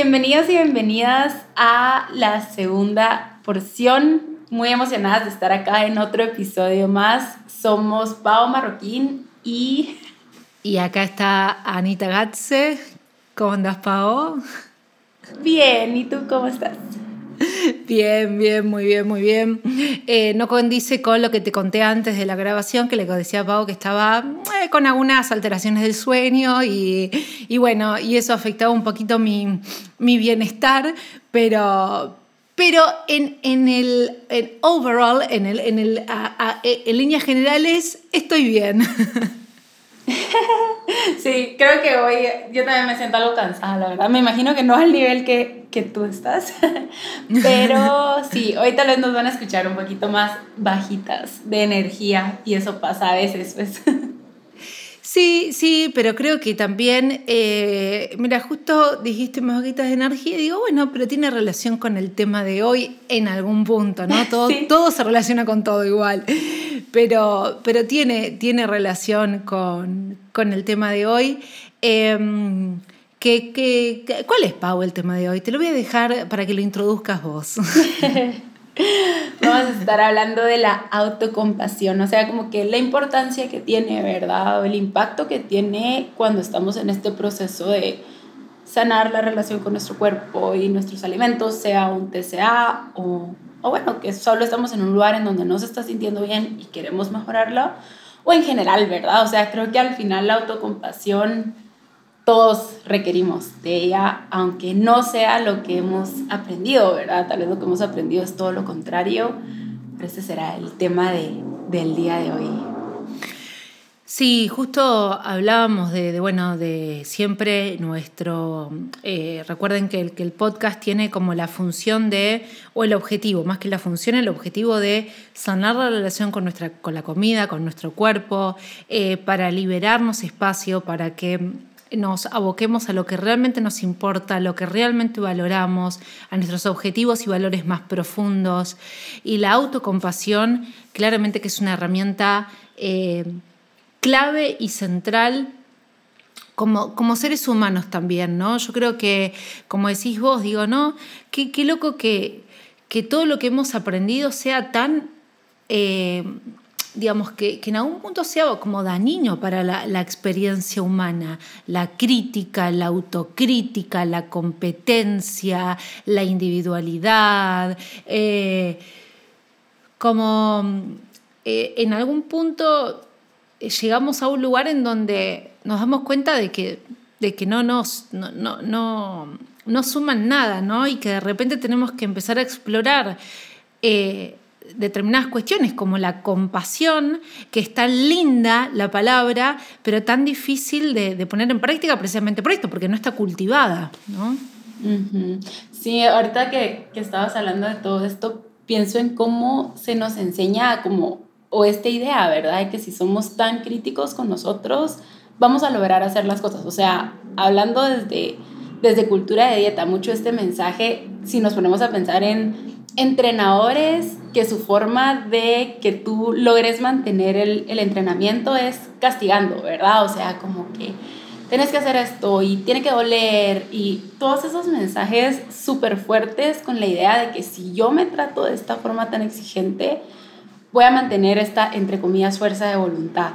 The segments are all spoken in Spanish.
Bienvenidos y bienvenidas a la segunda porción. Muy emocionadas de estar acá en otro episodio más. Somos Pau Marroquín y... Y acá está Anita Gatze. ¿Cómo andas, Pau? Bien, ¿y tú cómo estás? Bien, bien, muy bien, muy bien. Eh, no condice con lo que te conté antes de la grabación, que le decía a Pau que estaba eh, con algunas alteraciones del sueño y, bueno, y eso afectaba un poquito mi, bienestar, pero, pero en, en el overall, en, el, en, el, en líneas generales, estoy bien. Sí, creo que hoy yo también me siento algo cansada, la verdad. Me imagino que no al nivel que, que tú estás, pero sí, hoy tal vez nos van a escuchar un poquito más bajitas de energía y eso pasa a veces, pues. Sí, sí, pero creo que también, eh, mira, justo dijiste más bajitas de energía y digo, bueno, pero tiene relación con el tema de hoy en algún punto, ¿no? Todo, todo se relaciona con todo igual pero, pero tiene, tiene relación con, el tema de hoy. Em, cuál es, Pau, el tema de hoy? Te lo voy a dejar para que lo introduzcas vos. Vamos a estar hablando de la autocompasión, o sea, como que la importancia que tiene, ¿verdad? O el impacto que tiene cuando estamos en este proceso de sanar la relación con nuestro cuerpo y nuestros alimentos, sea un TCA o o bueno, que solo estamos en un lugar en donde no se está sintiendo bien y queremos mejorarlo, o en general, ¿verdad? O sea, creo que al final la autocompasión todos requerimos de ella, aunque no sea lo que hemos aprendido, ¿verdad? Tal vez lo que hemos aprendido es todo lo contrario, pero ese será el tema de, del día de hoy. Sí, justo hablábamos de, bueno, de siempre nuestro, eh, recuerden que el, que el podcast tiene como la función de, o el objetivo, más que la función, el objetivo de sanar la relación con, nuestra, con la comida, con nuestro cuerpo, eh, para liberarnos espacio, para que nos aboquemos a lo que realmente nos importa, a lo que realmente valoramos, a nuestros objetivos y valores más profundos. Y la autocompasión, claramente que es una herramienta... Eh, clave y central como, como, seres humanos también, ¿no? Yo creo que, como decís vos, digo, ¿no? Qué, qué loco que, que, todo lo que hemos aprendido sea tan, eh, digamos, que, que, en algún punto sea como dañino para la, la, experiencia humana, la crítica, la autocrítica, la competencia, la individualidad, eh, como eh, en algún punto llegamos a un lugar en donde nos damos cuenta de que, de que no, nos, no, no, suman nada, ¿no? Y que de repente tenemos que empezar a explorar eh, determinadas cuestiones como la compasión, que es tan linda la palabra, pero tan difícil de, poner en práctica precisamente por esto, porque no está cultivada, ¿no? Sí, ahorita que, que estabas hablando de todo esto, pienso en cómo se nos enseña como o esta idea, ¿verdad? De que si somos tan críticos con nosotros, vamos a lograr hacer las cosas. O sea, hablando desde, desde cultura de dieta, mucho este mensaje, si nos ponemos a pensar en entrenadores, que su forma de que tú logres mantener el, el entrenamiento es castigando, ¿verdad? O sea, como que tienes que hacer esto y tiene que doler y todos esos mensajes súper fuertes con la idea de que si yo me trato de esta forma tan exigente, voy a mantener esta, entre comillas, fuerza de voluntad,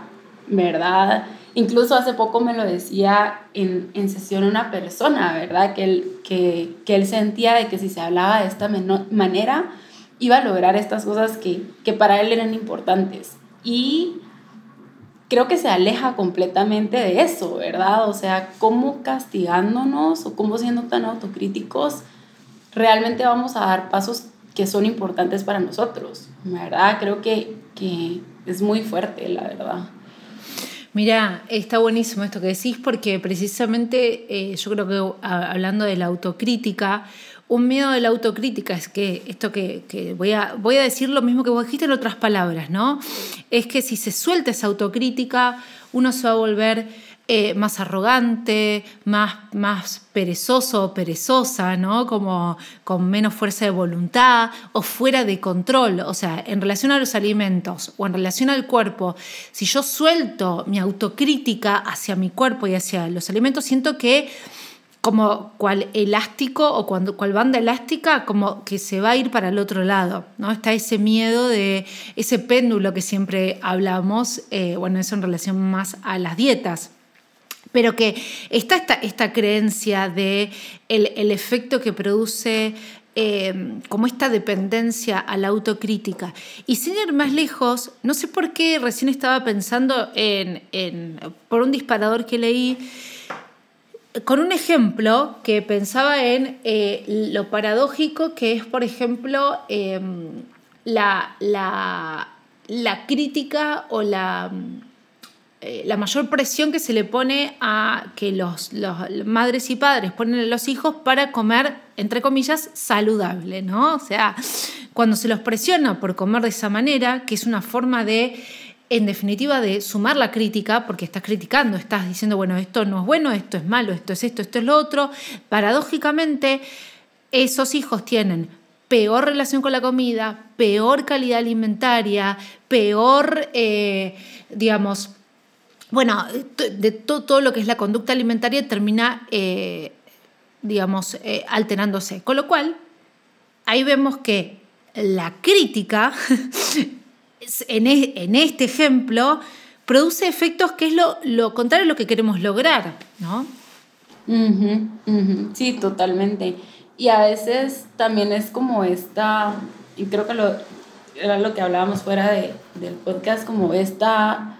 ¿verdad? Incluso hace poco me lo decía en, en sesión una persona, ¿verdad? Que él, que, que él sentía de que si se hablaba de esta manera, iba a lograr estas cosas que, que para él eran importantes. Y creo que se aleja completamente de eso, ¿verdad? O sea, cómo castigándonos o cómo siendo tan autocríticos, realmente vamos a dar pasos que son importantes para nosotros, ¿verdad? Creo que, que es muy fuerte, la verdad. Mira, está buenísimo esto que decís porque precisamente eh, yo creo que hablando de la autocrítica, un miedo de la autocrítica es que esto que, voy, a, voy a decir lo mismo que vos dijiste en otras palabras, ¿no? Es que si se suelta esa autocrítica, uno se va a volver eh, más arrogante, más, más perezoso o perezosa, ¿no? Como con menos fuerza de voluntad o fuera de control. O sea, en relación a los alimentos o en relación al cuerpo, si yo suelto mi autocrítica hacia mi cuerpo y hacia los alimentos, siento que como cual elástico o cuando, cual banda elástica, como que se va a ir para el otro lado, ¿no? Está ese miedo de ese péndulo que siempre hablamos, eh, bueno, eso en relación más a las dietas pero que está esta, esta creencia de el, efecto que produce eh, como esta dependencia a la autocrítica. Y sin ir más lejos, no sé por qué recién estaba pensando en, por un disparador que leí, con un ejemplo que pensaba en eh, lo paradójico que es, por ejemplo, em, la, la, la crítica o la eh, la mayor presión que se le pone a que los, madres y padres ponen a los hijos para comer, entre comillas, saludable, ¿no? O sea, cuando se los presiona por comer de esa manera, que es una forma de, en definitiva, de sumar la crítica, porque estás criticando, estás diciendo, bueno, esto no es bueno, esto es malo, esto es esto, esto es lo otro, paradójicamente, esos hijos tienen peor relación con la comida, peor calidad alimentaria, peor, eh, digamos, bueno, de todo, lo que es la conducta alimentaria termina, eh, digamos, eh, alterándose. Con lo cual, ahí vemos que la crítica, en, en, este ejemplo, produce efectos que es lo, lo, contrario a lo que queremos lograr, ¿no? Sí, totalmente. Y a veces también es como esta, y creo que lo, era lo que hablábamos fuera de, del podcast, como esta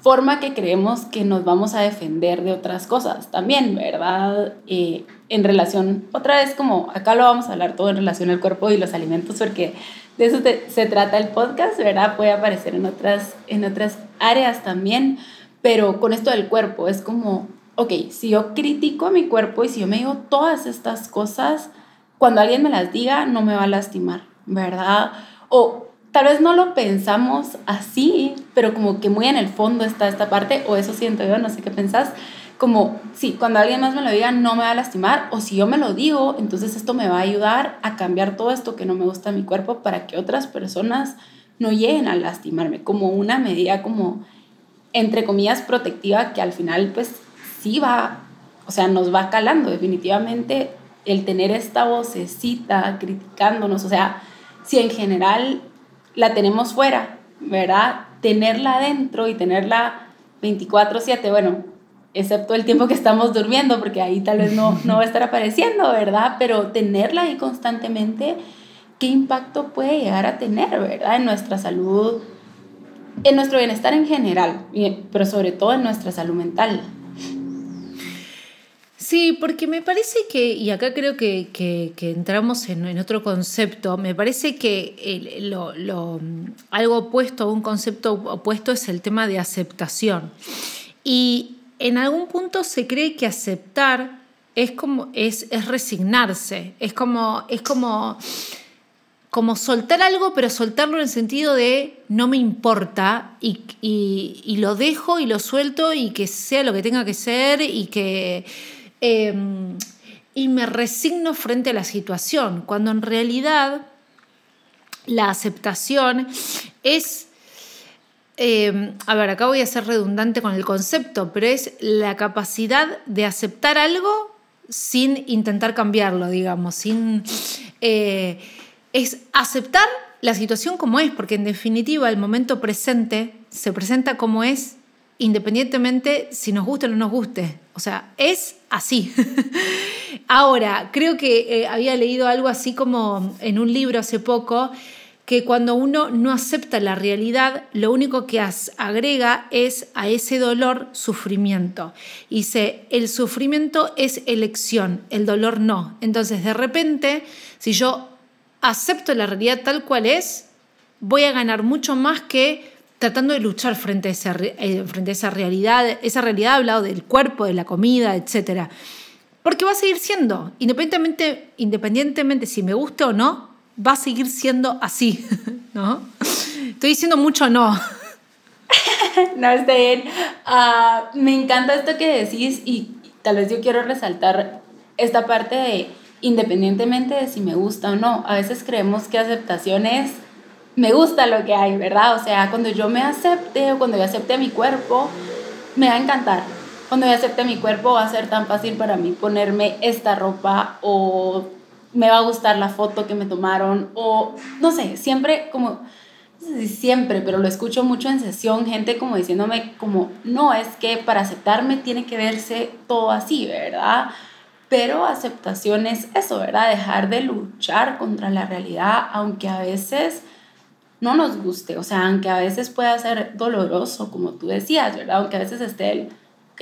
forma que creemos que nos vamos a defender de otras cosas también, ¿verdad? Eh, en relación, otra vez como acá lo vamos a hablar todo en relación al cuerpo y los alimentos, porque de eso se trata el podcast, ¿verdad? Puede aparecer en otras, en otras áreas también, pero con esto del cuerpo es como, ok, si yo critico a mi cuerpo y si yo me digo todas estas cosas, cuando alguien me las diga, no me va a lastimar, ¿verdad? O tal vez no lo pensamos así, pero como que muy en el fondo está esta parte, o eso siento yo, no sé qué pensás, como, sí, cuando alguien más me lo diga no me va a lastimar, o si yo me lo digo, entonces esto me va a ayudar a cambiar todo esto que no me gusta en mi cuerpo para que otras personas no lleguen a lastimarme, como una medida como, entre comillas, protectiva que al final pues sí va, o sea, nos va calando definitivamente el tener esta vocecita criticándonos, o sea, si en general la tenemos fuera, ¿verdad? Tenerla adentro y tenerla 24/7, bueno, excepto el tiempo que estamos durmiendo, porque ahí tal vez no, no va a estar apareciendo, ¿verdad? Pero tenerla ahí constantemente, ¿qué impacto puede llegar a tener, ¿verdad? En nuestra salud, en nuestro bienestar en general, pero sobre todo en nuestra salud mental. Sí, porque me parece que, y acá creo que, entramos en, otro concepto, me parece que lo, algo opuesto, un concepto opuesto es el tema de aceptación. Y en algún punto se cree que aceptar es como es, es resignarse, es como, es como, como soltar algo, pero soltarlo en el sentido de no me importa y, y lo dejo y lo suelto y que sea lo que tenga que ser y que Em, y me resigno frente a la situación, cuando en realidad la aceptación es, em, a ver, acá voy a ser redundante con el concepto, pero es la capacidad de aceptar algo sin intentar cambiarlo, digamos, sin... Eh, es aceptar la situación como es, porque en definitiva el momento presente se presenta como es independientemente si nos guste o no nos guste. O sea, es así. Ahora, creo que eh, había leído algo así como en un libro hace poco, que cuando uno no acepta la realidad, lo único que agrega es a ese dolor sufrimiento. Y dice, el sufrimiento es elección, el dolor no. Entonces, de repente, si yo acepto la realidad tal cual es, voy a ganar mucho más que tratando de luchar frente a, esa, eh, frente a esa realidad. Esa realidad ha hablado del cuerpo, de la comida, etc. Porque va a seguir siendo, independientemente, independientemente si me guste o no, va a seguir siendo así, ¿no? Estoy diciendo mucho no. no, está bien. Ah, me encanta esto que decís y tal vez yo quiero resaltar esta parte de independientemente de si me gusta o no. A veces creemos que aceptación es me gusta lo que hay, ¿verdad? O sea, cuando yo me acepte o cuando yo acepte mi cuerpo, me va a encantar. Cuando yo acepte mi cuerpo va a ser tan fácil para mí ponerme esta ropa o me va a gustar la foto que me tomaron o no sé, siempre como siempre, pero lo escucho mucho en sesión, gente como diciéndome como, no, es que para aceptarme tiene que verse todo así, ¿verdad? Pero aceptación es eso, ¿verdad? Dejar de luchar contra la realidad, aunque a veces no nos guste, o sea, aunque a veces pueda ser doloroso, como tú decías, ¿verdad? Aunque a veces esté el, ok,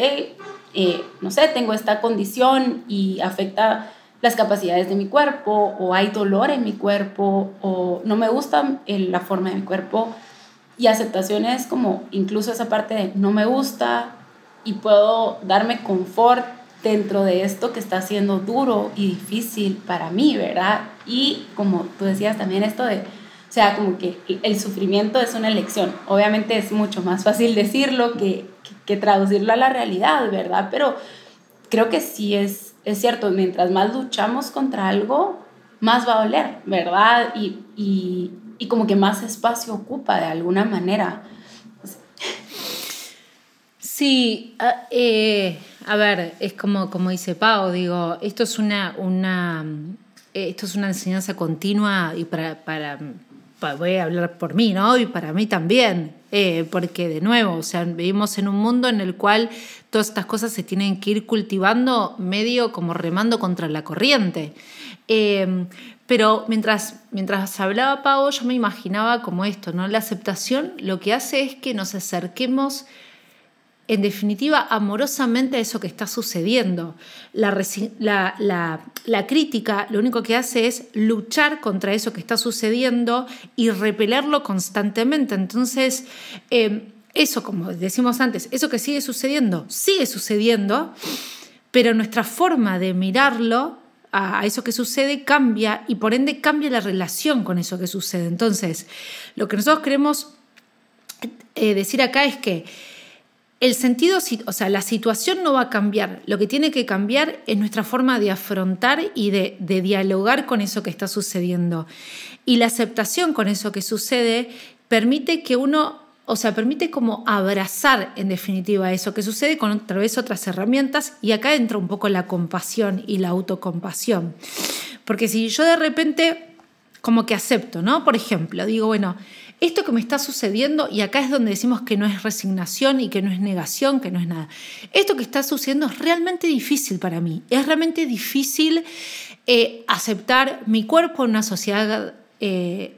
eh, no sé, tengo esta condición y afecta las capacidades de mi cuerpo, o hay dolor en mi cuerpo, o no me gusta la forma de mi cuerpo. Y aceptación es como incluso esa parte de no me gusta y puedo darme confort dentro de esto que está siendo duro y difícil para mí, ¿verdad? Y como tú decías también esto de, sea, como que el sufrimiento es una elección. Obviamente es mucho más fácil decirlo que, que, traducirlo a la realidad, ¿verdad? Pero creo que sí es, es cierto, mientras más luchamos contra algo, más va a doler, ¿verdad? Y, y, y como que más espacio ocupa de alguna manera. Sí, ah, eh, a ver, es como, como dice Pau, digo, esto es una, una, eh, esto es una enseñanza continua y para, para, voy a hablar por mí, ¿no? Y para mí también, eh, porque de nuevo, o sea, vivimos en un mundo en el cual todas estas cosas se tienen que ir cultivando medio como remando contra la corriente. pero mientras, mientras hablaba Pau, yo me imaginaba como esto, ¿no? La aceptación lo que hace es que nos acerquemos en definitiva, amorosamente a eso que está sucediendo. La, la, crítica lo único que hace es luchar contra eso que está sucediendo y repelerlo constantemente. Entonces, em, eso, como decimos antes, eso que sigue sucediendo, sigue sucediendo, pero nuestra forma de mirarlo a, eso que sucede cambia y por ende cambia la relación con eso que sucede. Entonces, lo que nosotros queremos eh, decir acá es que el sentido, o sea, la situación no va a cambiar. Lo que tiene que cambiar es nuestra forma de afrontar y de, dialogar con eso que está sucediendo. Y la aceptación con eso que sucede permite que uno, o sea, permite como abrazar en definitiva eso que sucede con otra vez otras herramientas. Y acá entra un poco la compasión y la autocompasión. Porque si yo de repente como que acepto, ¿no? Por ejemplo, digo, bueno, esto que me está sucediendo, y acá es donde decimos que no es resignación y que no es negación, que no es nada, esto que está sucediendo es realmente difícil para mí, es realmente difícil eh, aceptar mi cuerpo en una sociedad... Eh,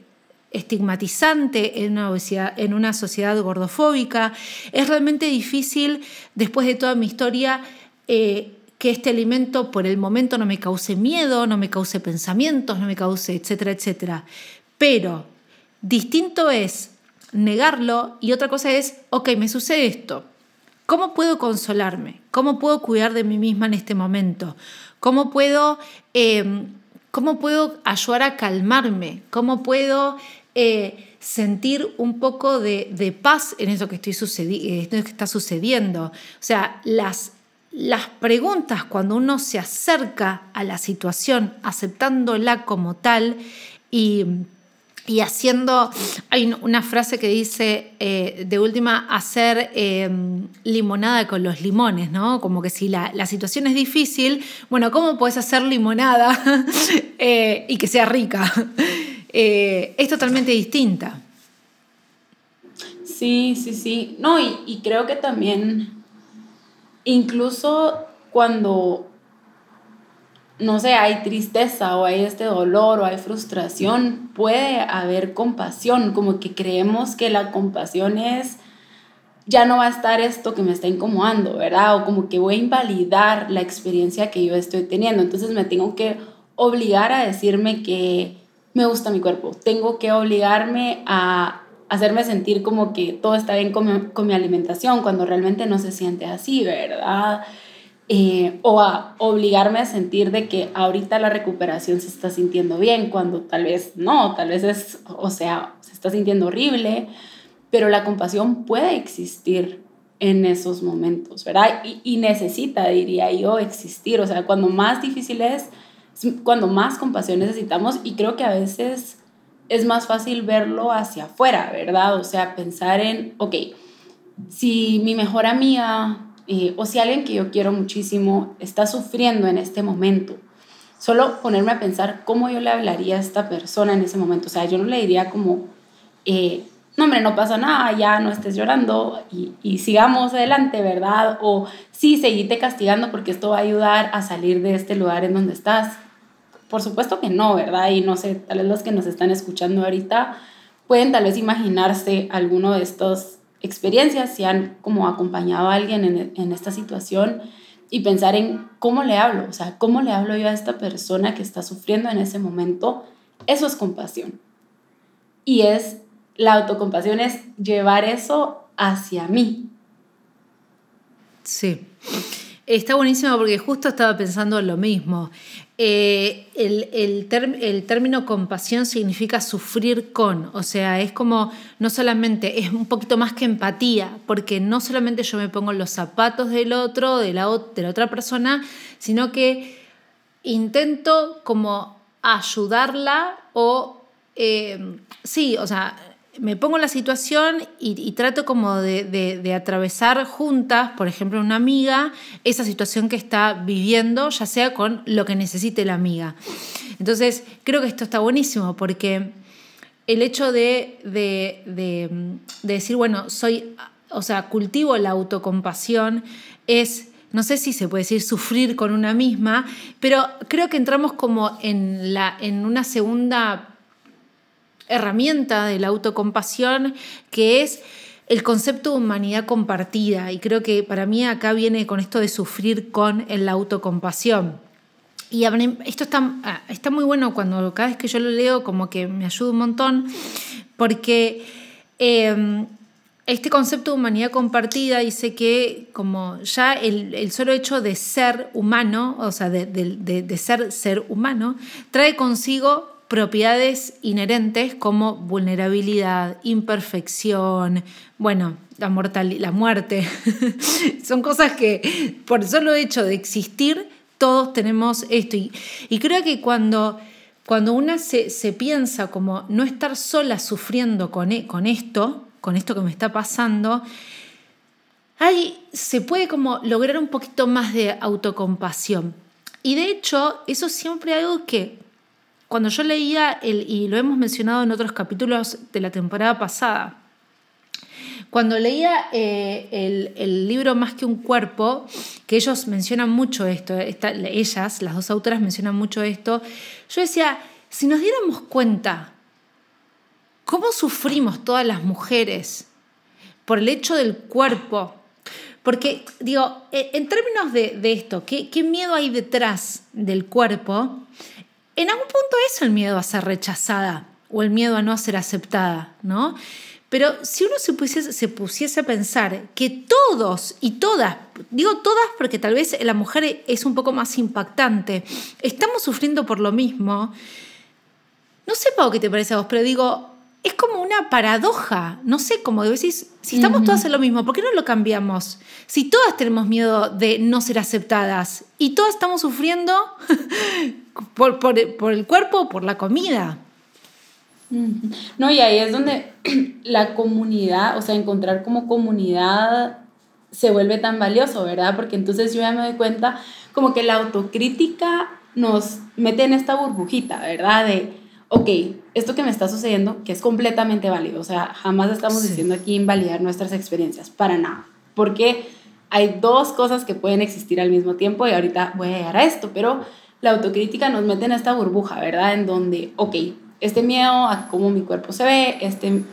estigmatizante en una, en una sociedad gordofóbica. Es realmente difícil, después de toda mi historia, eh, que este alimento por el momento no me cause miedo, no me cause pensamientos, no me cause, etcétera, etcétera. Pero Distinto es negarlo y otra cosa es, ok, me sucede esto. ¿Cómo puedo consolarme? ¿Cómo puedo cuidar de mí misma en este momento? ¿Cómo puedo, em, cómo puedo ayudar a calmarme? ¿Cómo puedo eh, sentir un poco de, paz en eso que, estoy que está sucediendo? O sea, las, las preguntas cuando uno se acerca a la situación aceptándola como tal y y haciendo, hay una frase que dice, eh, de última, hacer em, limonada con los limones, ¿no? Como que si la, situación es difícil, bueno, ¿cómo puedes hacer limonada eh, y que sea rica? Eh, es totalmente distinta. Sí, sí, sí. No, y creo que también, incluso cuando no sé, hay tristeza o hay este dolor o hay frustración, puede haber compasión, como que creemos que la compasión es, ya no va a estar esto que me está incomodando, ¿verdad? O como que voy a invalidar la experiencia que yo estoy teniendo. Entonces me tengo que obligar a decirme que me gusta mi cuerpo, tengo que obligarme a hacerme sentir como que todo está bien con mi, con mi alimentación cuando realmente no se siente así, ¿verdad? Eh, o a obligarme a sentir de que ahorita la recuperación se está sintiendo bien, cuando tal vez no, tal vez es, o sea, se está sintiendo horrible, pero la compasión puede existir en esos momentos, ¿verdad? Y, y necesita, diría yo, existir, o sea, cuando más difícil es, cuando más compasión necesitamos y creo que a veces es más fácil verlo hacia afuera, ¿verdad? O sea, pensar en, ok, si mi mejor amiga o si alguien que yo quiero muchísimo está sufriendo en este momento, solo ponerme a pensar cómo yo le hablaría a esta persona en ese momento. O sea, yo no le diría como, eh, no, hombre, no pasa nada, ya no estés llorando y, y, sigamos adelante, ¿verdad? O sí, seguite castigando porque esto va a ayudar a salir de este lugar en donde estás. Por supuesto que no, ¿verdad? Y no sé, tal vez los que nos están escuchando ahorita pueden tal vez imaginarse alguno de estos experiencias, si han como acompañado a alguien en, en, esta situación y pensar en cómo le hablo, o sea, cómo le hablo yo a esta persona que está sufriendo en ese momento, eso es compasión. Y es, la autocompasión es llevar eso hacia mí. Sí. Está buenísimo porque justo estaba pensando lo mismo. Eh, el, el, el, término compasión significa sufrir con, o sea, es como, no solamente, es un poquito más que empatía, porque no solamente yo me pongo los zapatos del otro, de la, de la otra persona, sino que intento como ayudarla o, eh, sí, o sea, me pongo en la situación y, trato como de, atravesar juntas, por ejemplo, una amiga, esa situación que está viviendo, ya sea con lo que necesite la amiga. Entonces, creo que esto está buenísimo porque el hecho de, decir, bueno, soy, o sea, cultivo la autocompasión es no sé si se puede decir sufrir con una misma, pero creo que entramos como en, una segunda herramienta de la autocompasión, que es el concepto de humanidad compartida. Y creo que para mí acá viene con esto de sufrir con la autocompasión. Y esto está, ah, está muy bueno cuando cada vez que yo lo leo, como que me ayuda un montón, porque em, este concepto de humanidad compartida dice que como ya el, solo hecho de ser humano, o sea, de, de ser ser humano, trae consigo propiedades inherentes como vulnerabilidad, imperfección, bueno, la, la muerte. Son cosas que por solo hecho de existir, todos tenemos esto. Y, creo que cuando, cuando una se, piensa como no estar sola sufriendo con, e, con esto, con esto que me está pasando, ahí se puede como lograr un poquito más de autocompasión. Y de hecho, eso siempre algo que cuando yo leía, el, y lo hemos mencionado en otros capítulos de la temporada pasada, cuando leía eh, el, libro Más que un cuerpo, que ellos mencionan mucho esto, ellas, las dos autoras mencionan mucho esto, yo decía, si nos diéramos cuenta cómo sufrimos todas las mujeres por el hecho del cuerpo, porque digo, e, en términos de, esto, ¿qué, ¿qué miedo hay detrás del cuerpo? En algún punto es el miedo a ser rechazada o el miedo a no ser aceptada, ¿no? Pero si uno se pusiese, se pusiese a pensar que todos y todas, digo todas porque tal vez la mujer es un poco más impactante, estamos sufriendo por lo mismo, no sé, Pau, qué te parece a vos, pero digo, es como una paradoja, no sé, como decís, si estamos todas en lo mismo, ¿por qué no lo cambiamos? Si todas tenemos miedo de no ser aceptadas y todas estamos sufriendo por, por, el cuerpo, por la comida. No, y ahí es donde la comunidad, o sea, encontrar como comunidad se vuelve tan valioso, ¿verdad? Porque entonces yo ya me doy cuenta como que la autocrítica nos mete en esta burbujita, ¿verdad? De, ok, esto que me está sucediendo, que es completamente válido, o sea, jamás estamos diciendo aquí invalidar nuestras experiencias, para nada, porque hay dos cosas que pueden existir al mismo tiempo y ahorita voy a llegar a esto, pero la autocrítica nos mete en esta burbuja, ¿verdad? En donde, ok, este miedo a cómo mi cuerpo se ve, este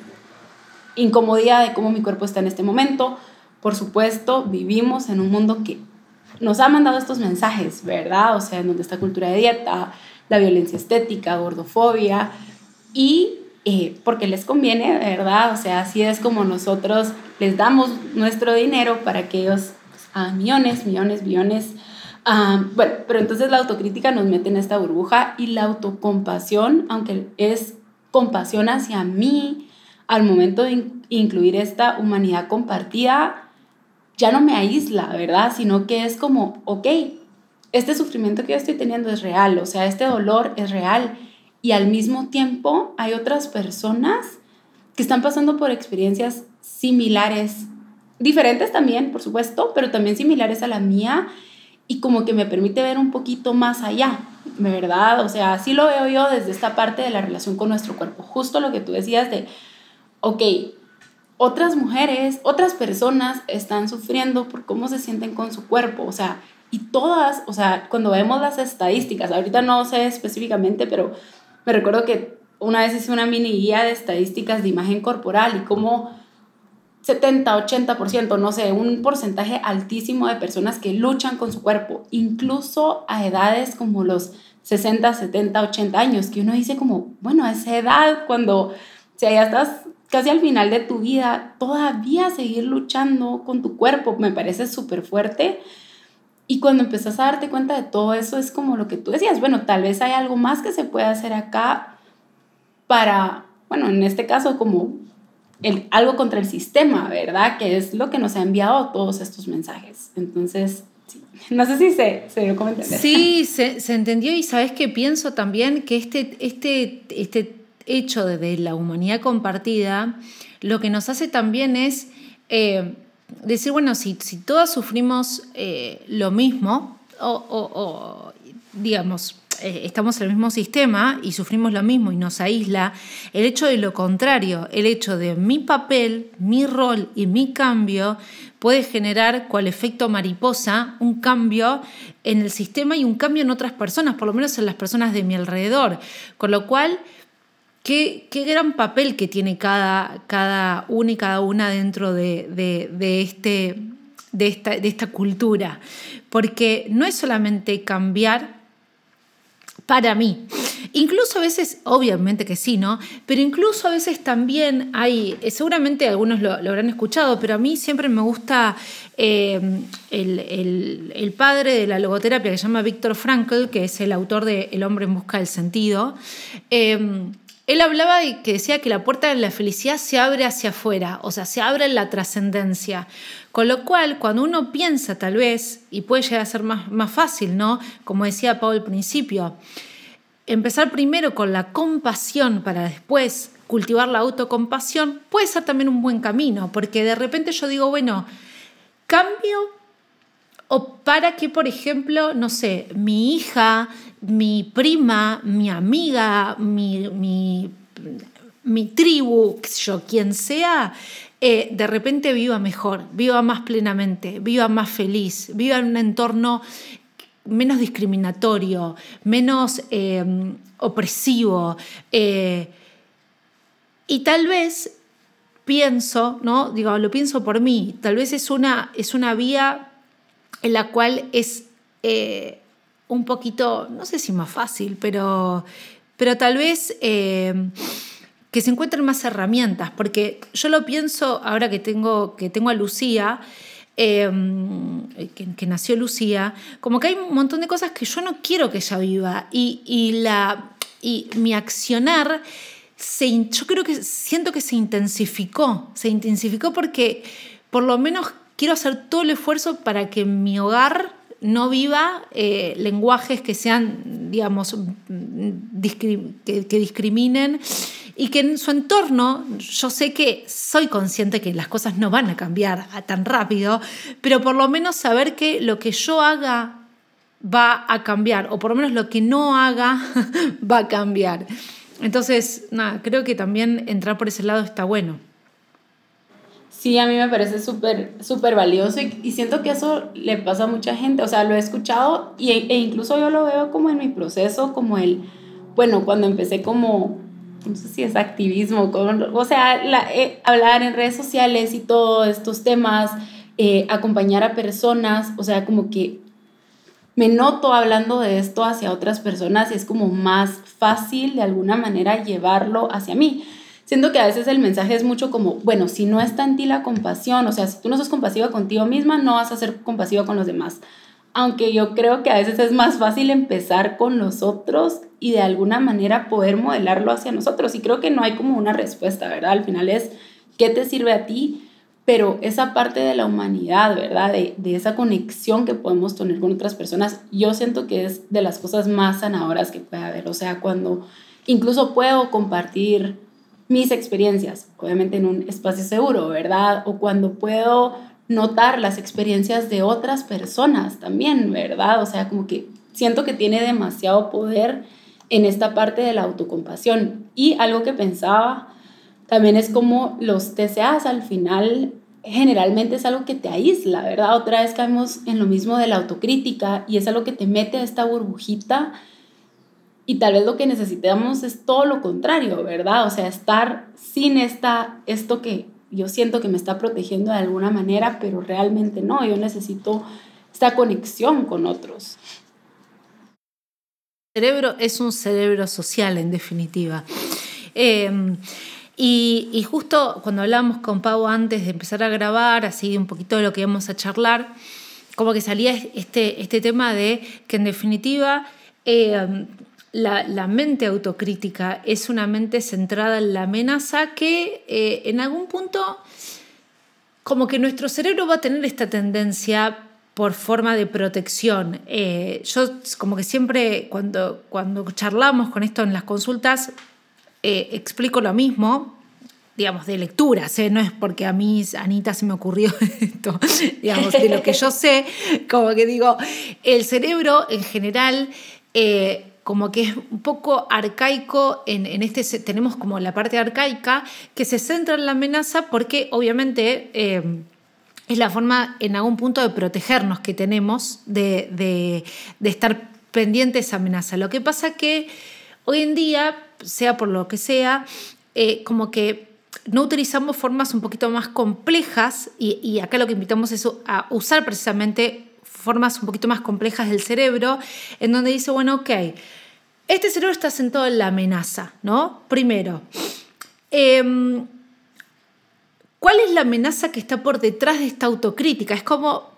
incomodidad de cómo mi cuerpo está en este momento, por supuesto, vivimos en un mundo que nos ha mandado estos mensajes, ¿verdad? O sea, en donde está cultura de dieta, la violencia estética, gordofobia, y eh, porque les conviene, ¿verdad? O sea, así es como nosotros les damos nuestro dinero para que ellos, a millones, millones, millones, Ah, bueno, pero entonces la autocrítica nos mete en esta burbuja y la autocompasión, aunque es compasión hacia mí, al momento de incluir esta humanidad compartida, ya no me aísla, ¿verdad? Sino que es como, ok, este sufrimiento que yo estoy teniendo es real, o sea, este dolor es real. Y al mismo tiempo hay otras personas que están pasando por experiencias similares, diferentes también, por supuesto, pero también similares a la mía y como que me permite ver un poquito más allá, ¿verdad? O sea, así lo veo yo desde esta parte de la relación con nuestro cuerpo, justo lo que tú decías de, ok, otras mujeres, otras personas están sufriendo por cómo se sienten con su cuerpo, o sea, y todas, o sea, cuando vemos las estadísticas, ahorita no sé específicamente, pero me recuerdo que una vez hice una mini guía de estadísticas de imagen corporal y cómo 70, 80%, no sé, un porcentaje altísimo de personas que luchan con su cuerpo, incluso a edades como los 60, 70, 80 años, que uno dice como, bueno, a esa edad, cuando, o sea, ya estás casi al final de tu vida, todavía seguir luchando con tu cuerpo me parece súper fuerte. Y cuando empezás a darte cuenta de todo eso, es como lo que tú decías, bueno, tal vez hay algo más que se puede hacer acá para, bueno, en este caso como el, algo contra el sistema, ¿verdad? Que es lo que nos ha enviado todos estos mensajes. Entonces, no sé si se, se dio entender. Sí, se, se, entendió y sabes que pienso también que este, este, este hecho de, la humanidad compartida, lo que nos hace también es eh, decir, bueno, si, si todas sufrimos eh, lo mismo, o, digamos, eh, estamos en el mismo sistema y sufrimos lo mismo y nos aísla, el hecho de lo contrario, el hecho de mi papel, mi rol y mi cambio puede generar cual efecto mariposa un cambio en el sistema y un cambio en otras personas, por lo menos en las personas de mi alrededor. Con lo cual, Qué, gran papel que tiene cada, cada una y cada una dentro de, este, de, esta, de esta cultura. Porque no es solamente cambiar para mí. Incluso a veces, obviamente que sí, ¿no? Pero incluso a veces también hay, eh, seguramente algunos lo, habrán escuchado, pero a mí siempre me gusta eh, el, padre de la logoterapia que se llama Víctor Frankl, que es el autor de El hombre en busca del sentido. Eh, él hablaba de que decía que la puerta de la felicidad se abre hacia afuera, o sea, se abre en la trascendencia. Con lo cual, cuando uno piensa tal vez, y puede llegar a ser más, más fácil, ¿no? Como decía Pablo al principio, empezar primero con la compasión para después cultivar la autocompasión, puede ser también un buen camino, porque de repente yo digo, bueno, cambio o para que, por ejemplo, no sé, mi hija mi prima, mi amiga, mi, mi, tribu, yo, quien sea, eh, de repente viva mejor, viva más plenamente, viva más feliz, viva en un entorno menos discriminatorio, menos em, opresivo. Eh, y tal vez pienso, ¿no? Digo, lo pienso por mí, tal vez es una, es una vía en la cual es eh, un poquito, no sé si más fácil, pero, pero tal vez eh, que se encuentren más herramientas, porque yo lo pienso ahora que tengo, que tengo a Lucía, eh, que, nació Lucía, como que hay un montón de cosas que yo no quiero que ella viva y, la, y mi accionar, se, yo creo que siento que se intensificó, se intensificó porque por lo menos quiero hacer todo el esfuerzo para que mi hogar no viva eh, lenguajes que sean, digamos, que, discriminen y que en su entorno yo sé que soy consciente que las cosas no van a cambiar tan rápido, pero por lo menos saber que lo que yo haga va a cambiar, o por lo menos lo que no haga va a cambiar. Entonces, nada, creo que también entrar por ese lado está bueno. Sí, a mí me parece súper, valioso y, siento que eso le pasa a mucha gente, o sea, lo he escuchado y, e incluso yo lo veo como en mi proceso, como el, bueno, cuando empecé como, no sé si es activismo, o sea, eh, hablar en redes sociales y todos estos temas, eh, acompañar a personas, o sea, como que me noto hablando de esto hacia otras personas y es como más fácil de alguna manera llevarlo hacia mí. Siento que a veces el mensaje es mucho como, bueno, si no está en ti la compasión, o sea, si tú no sos compasiva contigo misma, no vas a ser compasiva con los demás. aunque yo creo que a veces es más fácil empezar con nosotros y de alguna manera poder modelarlo hacia nosotros. Y creo que no hay como una respuesta, ¿verdad? Al final es, ¿qué te sirve a ti? Pero esa parte de la humanidad, ¿verdad? De, de esa conexión que podemos tener con otras personas, yo siento que es de las cosas más sanadoras que puede haber. O sea, cuando incluso puedo compartir mis experiencias, obviamente en un espacio seguro, ¿verdad? O cuando puedo notar las experiencias de otras personas también, ¿verdad? O sea, como que siento que tiene demasiado poder en esta parte de la autocompasión. Y algo que pensaba también es como los TCAs al final generalmente es algo que te aísla, ¿verdad? Otra vez caemos en lo mismo de la autocrítica y es algo que te mete a esta burbujita y tal vez lo que necesitamos es todo lo contrario, ¿verdad? O sea, estar sin esta, esto que yo siento que me está protegiendo de alguna manera, pero realmente no, yo necesito esta conexión con otros. El cerebro es un cerebro social, en definitiva. Em, y, justo cuando hablamos con Pau antes de empezar a grabar, así un poquito de lo que íbamos a charlar, como que salía este, este tema de que en definitiva em, la, mente autocrítica es una mente centrada en la amenaza que eh, en algún punto como que nuestro cerebro va a tener esta tendencia por forma de protección. Eh, yo como que siempre cuando, cuando charlamos con esto en las consultas eh, explico lo mismo, digamos, de lecturas, no es porque a mí, Anita, se me ocurrió esto, digamos, de lo que yo sé, como que digo, el cerebro en general como que es un poco arcaico, en, este tenemos como la parte arcaica que se centra en la amenaza porque obviamente eh, es la forma en algún punto de protegernos que tenemos de, estar pendiente de esa amenaza. Lo que pasa que hoy en día, sea por lo que sea, eh, como que no utilizamos formas un poquito más complejas y, y acá lo que invitamos es a usar precisamente formas un poquito más complejas del cerebro, en donde dice, bueno, ok, este cerebro está sentado en la amenaza, ¿no? Primero, em, ¿cuál es la amenaza que está por detrás de esta autocrítica? Es como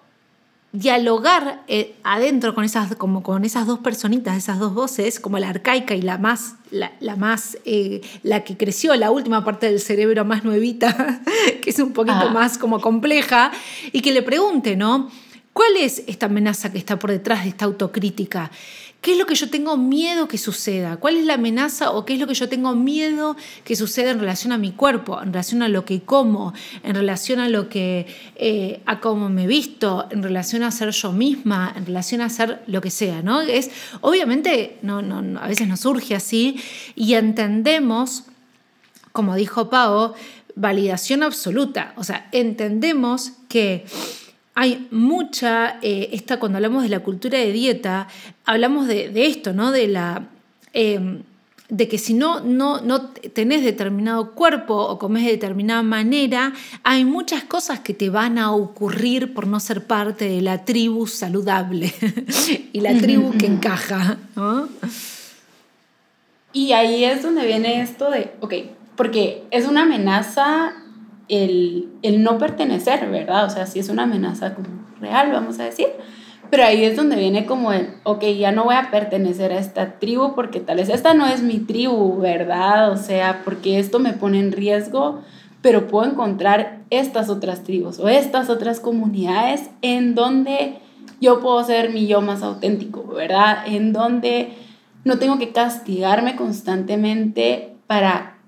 dialogar eh, adentro con esas, como con esas dos personitas, esas dos voces, como la arcaica y la más, la, más, eh, la que creció, la última parte del cerebro más nuevita, que es un poquito ah. más como compleja, y que le pregunte, ¿no? ¿Cuál es esta amenaza que está por detrás de esta autocrítica? ¿Qué es lo que yo tengo miedo que suceda? ¿Cuál es la amenaza o qué es lo que yo tengo miedo que suceda en relación a mi cuerpo, en relación a lo que como, en relación a lo que eh, a cómo me visto, en relación a ser yo misma, en relación a ser lo que sea, ¿no? Es obviamente no, no, a veces nos surge así y entendemos, como dijo Pau, validación absoluta, o sea, entendemos que hay mucha, eh, esta, cuando hablamos de la cultura de dieta, hablamos de, esto, ¿no? De la... Em, de que si no, no, no tenés determinado cuerpo o comes de determinada manera, hay muchas cosas que te van a ocurrir por no ser parte de la tribu saludable y la tribu que encaja. Y ahí es donde viene esto de, ok, porque es una amenaza el, no pertenecer, ¿verdad? O sea, si es una amenaza como real, vamos a decir. Pero ahí es donde viene como el, ok, ya no voy a pertenecer a esta tribu porque tal vez esta no es mi tribu, ¿verdad? O sea, porque esto me pone en riesgo, pero puedo encontrar estas otras tribus o estas otras comunidades en donde yo puedo ser mi yo más auténtico, ¿verdad? En donde no tengo que castigarme constantemente para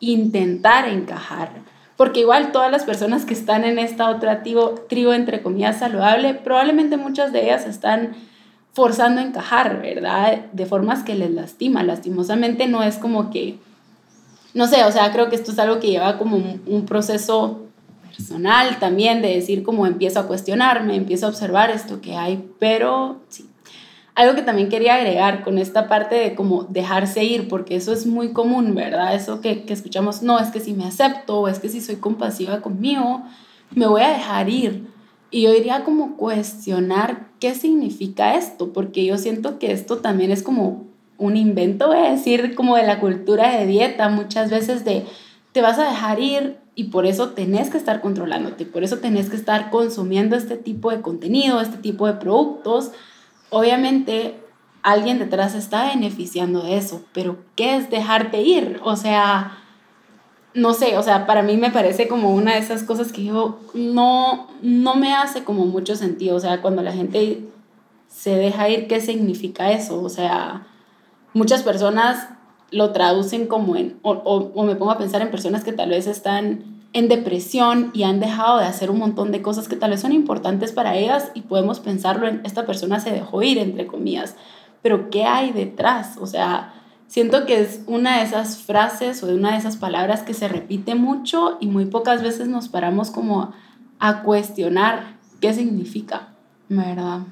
intentar encajar porque igual todas las personas que están en esta otra tribu, entre comillas, saludable, probablemente muchas de ellas están forzando a encajar, ¿verdad? De formas que les lastima. Lastimosamente no es como que, no sé, o sea, creo que esto es algo que lleva como un, un proceso personal también, de decir como empiezo a cuestionarme, empiezo a observar esto que hay, pero sí, algo que también quería agregar con esta parte de como dejarse ir, porque eso es muy común, ¿verdad? Eso que, que escuchamos, no, es que si me acepto o es que si soy compasiva conmigo, me voy a dejar ir. Y yo iría como cuestionar qué significa esto, porque yo siento que esto también es como un invento, voy decir, como de la cultura de dieta, muchas veces de te vas a dejar ir y por eso tenés que estar controlándote, por eso tenés que estar consumiendo este tipo de contenido, este tipo de productos. Obviamente alguien detrás está beneficiando de eso, pero ¿qué es dejarte ir? O sea, no sé, o sea, para mí me parece como una de esas cosas que yo no, no me hace como mucho sentido, o sea, cuando la gente se deja ir, ¿qué significa eso? O sea, muchas personas lo traducen como en, o, o, me pongo a pensar en personas que tal vez están en depresión y han dejado de hacer un montón de cosas que tal vez son importantes para ellas y podemos pensarlo en esta persona se dejó ir, entre comillas, pero ¿qué hay detrás? O sea, siento que es una de esas frases o de una de esas palabras que se repite mucho y muy pocas veces nos paramos como a cuestionar qué significa, ¿verdad?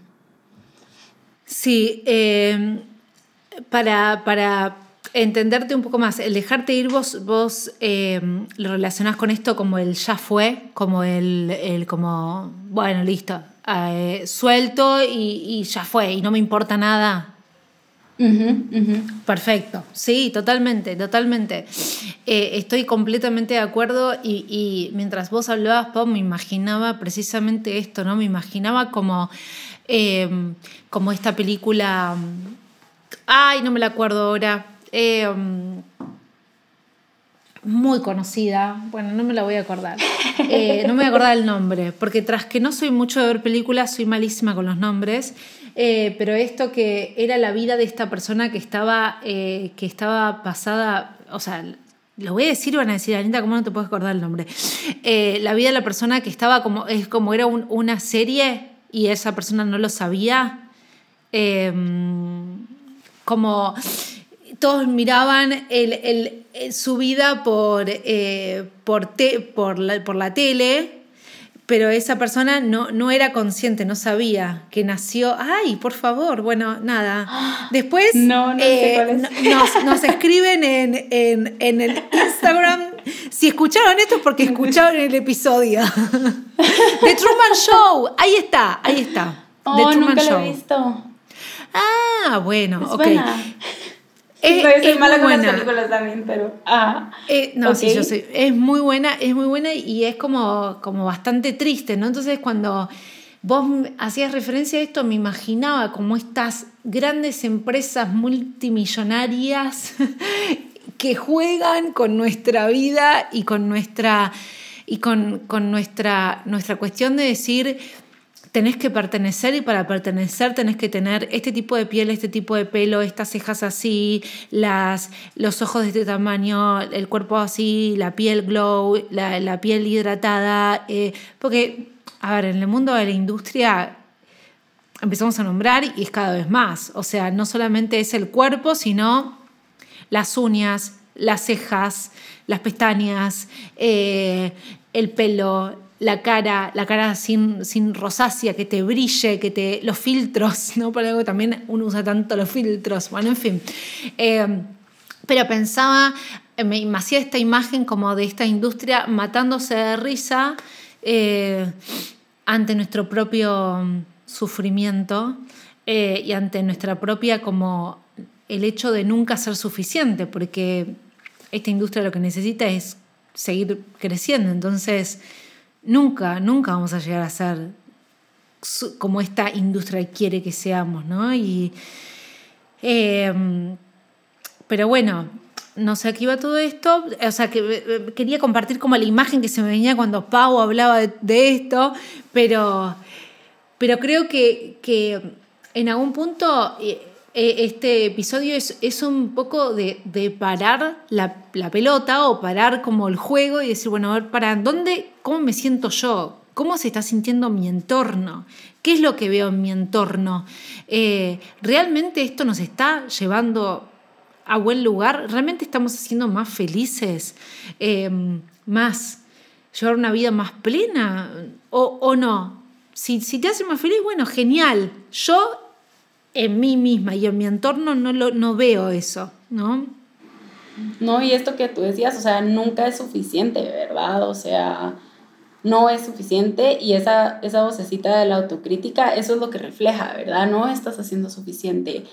Sí, eh, para, para entenderte un poco más, el dejarte ir vos, vos eh, lo relacionás con esto como el ya fue, como el, el como, bueno, listo, eh, suelto y, y, ya fue, y no me importa nada. Perfecto, sí, totalmente, totalmente. Eh, estoy completamente de acuerdo y, y, mientras vos hablabas, Pau, me imaginaba precisamente esto, ¿no? Me imaginaba como, como esta película, ay, no me la acuerdo ahora, Em, muy conocida, bueno, no me la voy a acordar, eh, no me voy a acordar el nombre, porque tras que no soy mucho de ver películas, soy malísima con los nombres, eh, pero esto que era la vida de esta persona que estaba, eh, que estaba pasada, o sea, lo voy a decir, van a decir, Anita, ¿cómo no te puedes acordar el nombre? la vida de la persona que estaba como, es como era una serie y esa persona no lo sabía, em, como todos miraban el, su vida por, eh, por, por, la, por, la, tele, pero esa persona no, no era consciente, no sabía que nació. Ay, por favor, bueno, nada. Después eh, nos, nos, escriben en, en, en, el Instagram. Si escucharon esto es porque escucharon el episodio. The Truman Show. Ahí está, ahí está. Oh, The Truman nunca Show. lo he visto. Ah, bueno, ok. Es, no, soy mala con buena. las películas también, pero. Ah, eh, no, sí, yo. Es muy buena, es muy buena y es como, como bastante triste, ¿no? Entonces, cuando vos hacías referencia a esto, me imaginaba como estas grandes empresas multimillonarias que juegan con nuestra vida y con nuestra y con, con nuestra, nuestra cuestión de decir tenés que pertenecer y para pertenecer tenés que tener este tipo de piel, este tipo de pelo, estas cejas así, las, los ojos de este tamaño, el cuerpo así, la piel glow, la, piel hidratada. Eh, porque, a ver, en el mundo de la industria empezamos a nombrar y es cada vez más. O sea, no solamente es el cuerpo, sino las uñas, las cejas, las pestañas, eh, el pelo, la cara, la cara sin, sin rosácea, que te brille, que te. los filtros, ¿no? Por algo también uno usa tanto los filtros. Bueno, en fin. Eh, pero pensaba, me, hacía esta imagen como de esta industria matándose de risa eh, ante nuestro propio sufrimiento eh, y ante nuestra propia como el hecho de nunca ser suficiente, porque esta industria lo que necesita es seguir creciendo. Entonces, nunca, nunca vamos a llegar a ser como esta industria quiere que seamos, ¿no? Y, em, pero bueno, no sé a qué iba todo esto, o sea, que eh, quería compartir como la imagen que se me venía cuando Pau hablaba de, esto, pero, pero creo que, que en algún punto eh, eh, este episodio es, es un poco de, de parar la, la, pelota o parar como el juego y decir, bueno, a ver, ¿para dónde, cómo me siento yo? ¿Cómo se está sintiendo mi entorno? ¿Qué es lo que veo en mi entorno? Eh, ¿Realmente esto nos está llevando a buen lugar? ¿Realmente estamos haciendo más felices? Eh, ¿Más? ¿Llevar una vida más plena? ¿O, o no? Si, si te hace más feliz, bueno, genial. Yo en mí misma y en mi entorno no, lo, no veo eso, ¿no? No, y esto que tú decías, o sea, nunca es suficiente, ¿verdad? O sea, no es suficiente y esa, esa vocecita de la autocrítica, eso es lo que refleja, ¿verdad? No estás haciendo suficiente.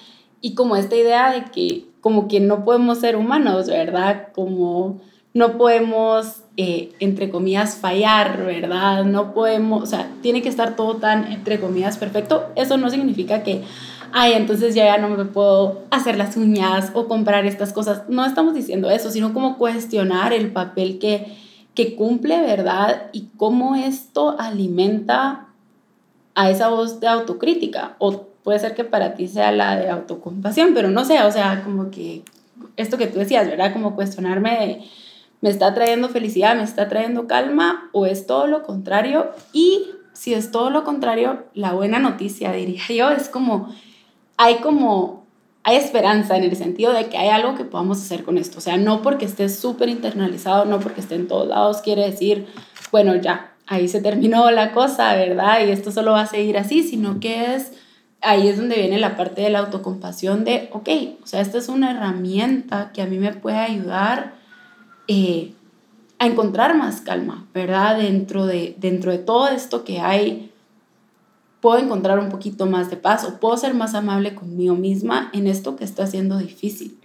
Y como esta idea de que como que no podemos ser humanos, ¿verdad? Como no podemos, eh, entre comillas, fallar, ¿verdad? No podemos, o sea, tiene que estar todo tan, entre comillas, perfecto. Eso no significa que, ay, entonces ya, ya no me puedo hacer las uñas o comprar estas cosas. No estamos diciendo eso, sino como cuestionar el papel que, que cumple, ¿verdad? Y cómo esto alimenta a esa voz de autocrítica. O puede ser que para ti sea la de autocompasión, pero no sé, o sea, como que esto que tú decías, ¿verdad? Como cuestionarme de me está trayendo felicidad, me está trayendo calma o es todo lo contrario. Y si es todo lo contrario, la buena noticia, diría yo, es como, hay como, hay esperanza en el sentido de que hay algo que podamos hacer con esto. O sea, no porque esté súper internalizado, no porque esté en todos lados, quiere decir, bueno, ya, ahí se terminó la cosa, ¿verdad? Y esto solo va a seguir así, sino que es, ahí es donde viene la parte de la autocompasión de, ok, o sea, esta es una herramienta que a mí me puede ayudar eh, a encontrar más calma, ¿verdad? Dentro de, dentro de todo esto que hay, puedo encontrar un poquito más de paz o puedo ser más amable conmigo misma en esto que está siendo difícil.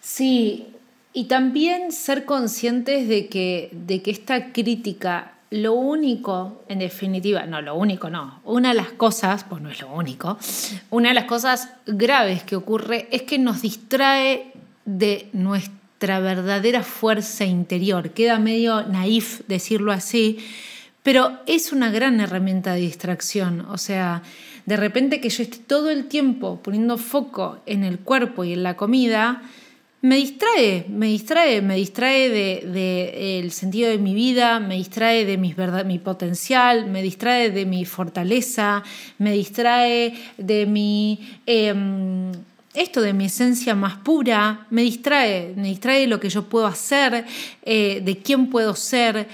Sí, y también ser conscientes de que, de que esta crítica, lo único, en definitiva, no, lo único no, una de las cosas, pues no es lo único, una de las cosas graves que ocurre es que nos distrae de nuestra verdadera fuerza interior. Queda medio naif decirlo así, pero es una gran herramienta de distracción. O sea, de repente que yo esté todo el tiempo poniendo foco en el cuerpo y en la comida, me distrae, me distrae, me distrae del de, el sentido de mi vida, me distrae de mis verdad, mi potencial, me distrae de mi fortaleza, me distrae de mi... Em, esto de mi esencia más pura me distrae, me distrae lo que yo puedo hacer, eh, de quién puedo ser.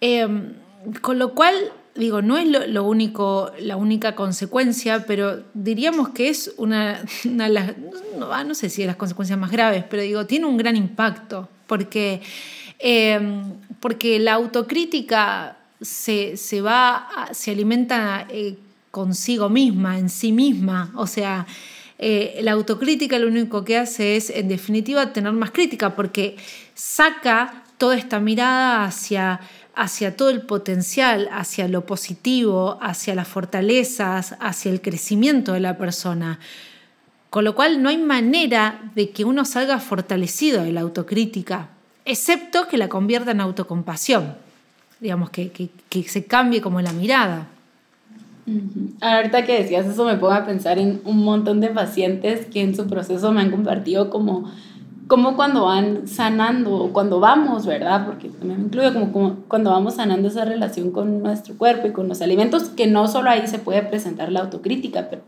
Em, con lo cual, digo, no es lo, único, la única consecuencia, pero diríamos que es una, una de las, no, no, sé si las consecuencias más graves, pero digo, tiene un gran impacto, porque, em, porque la autocrítica se, se va, se alimenta eh, consigo misma, en sí misma, o sea, eh, la autocrítica lo único que hace es, en definitiva, tener más crítica, porque saca toda esta mirada hacia, hacia todo el potencial, hacia lo positivo, hacia las fortalezas, hacia el crecimiento de la persona. Con lo cual no hay manera de que uno salga fortalecido de la autocrítica, excepto que la convierta en autocompasión, digamos, que, que se cambie como la mirada. Ahorita que decías eso me pongo a pensar en un montón de pacientes que en su proceso me han compartido como, como cuando van sanando, o cuando vamos, ¿verdad? Porque también me incluye como, como, cuando vamos sanando esa relación con nuestro cuerpo y con los alimentos, que no solo ahí se puede presentar la autocrítica, pero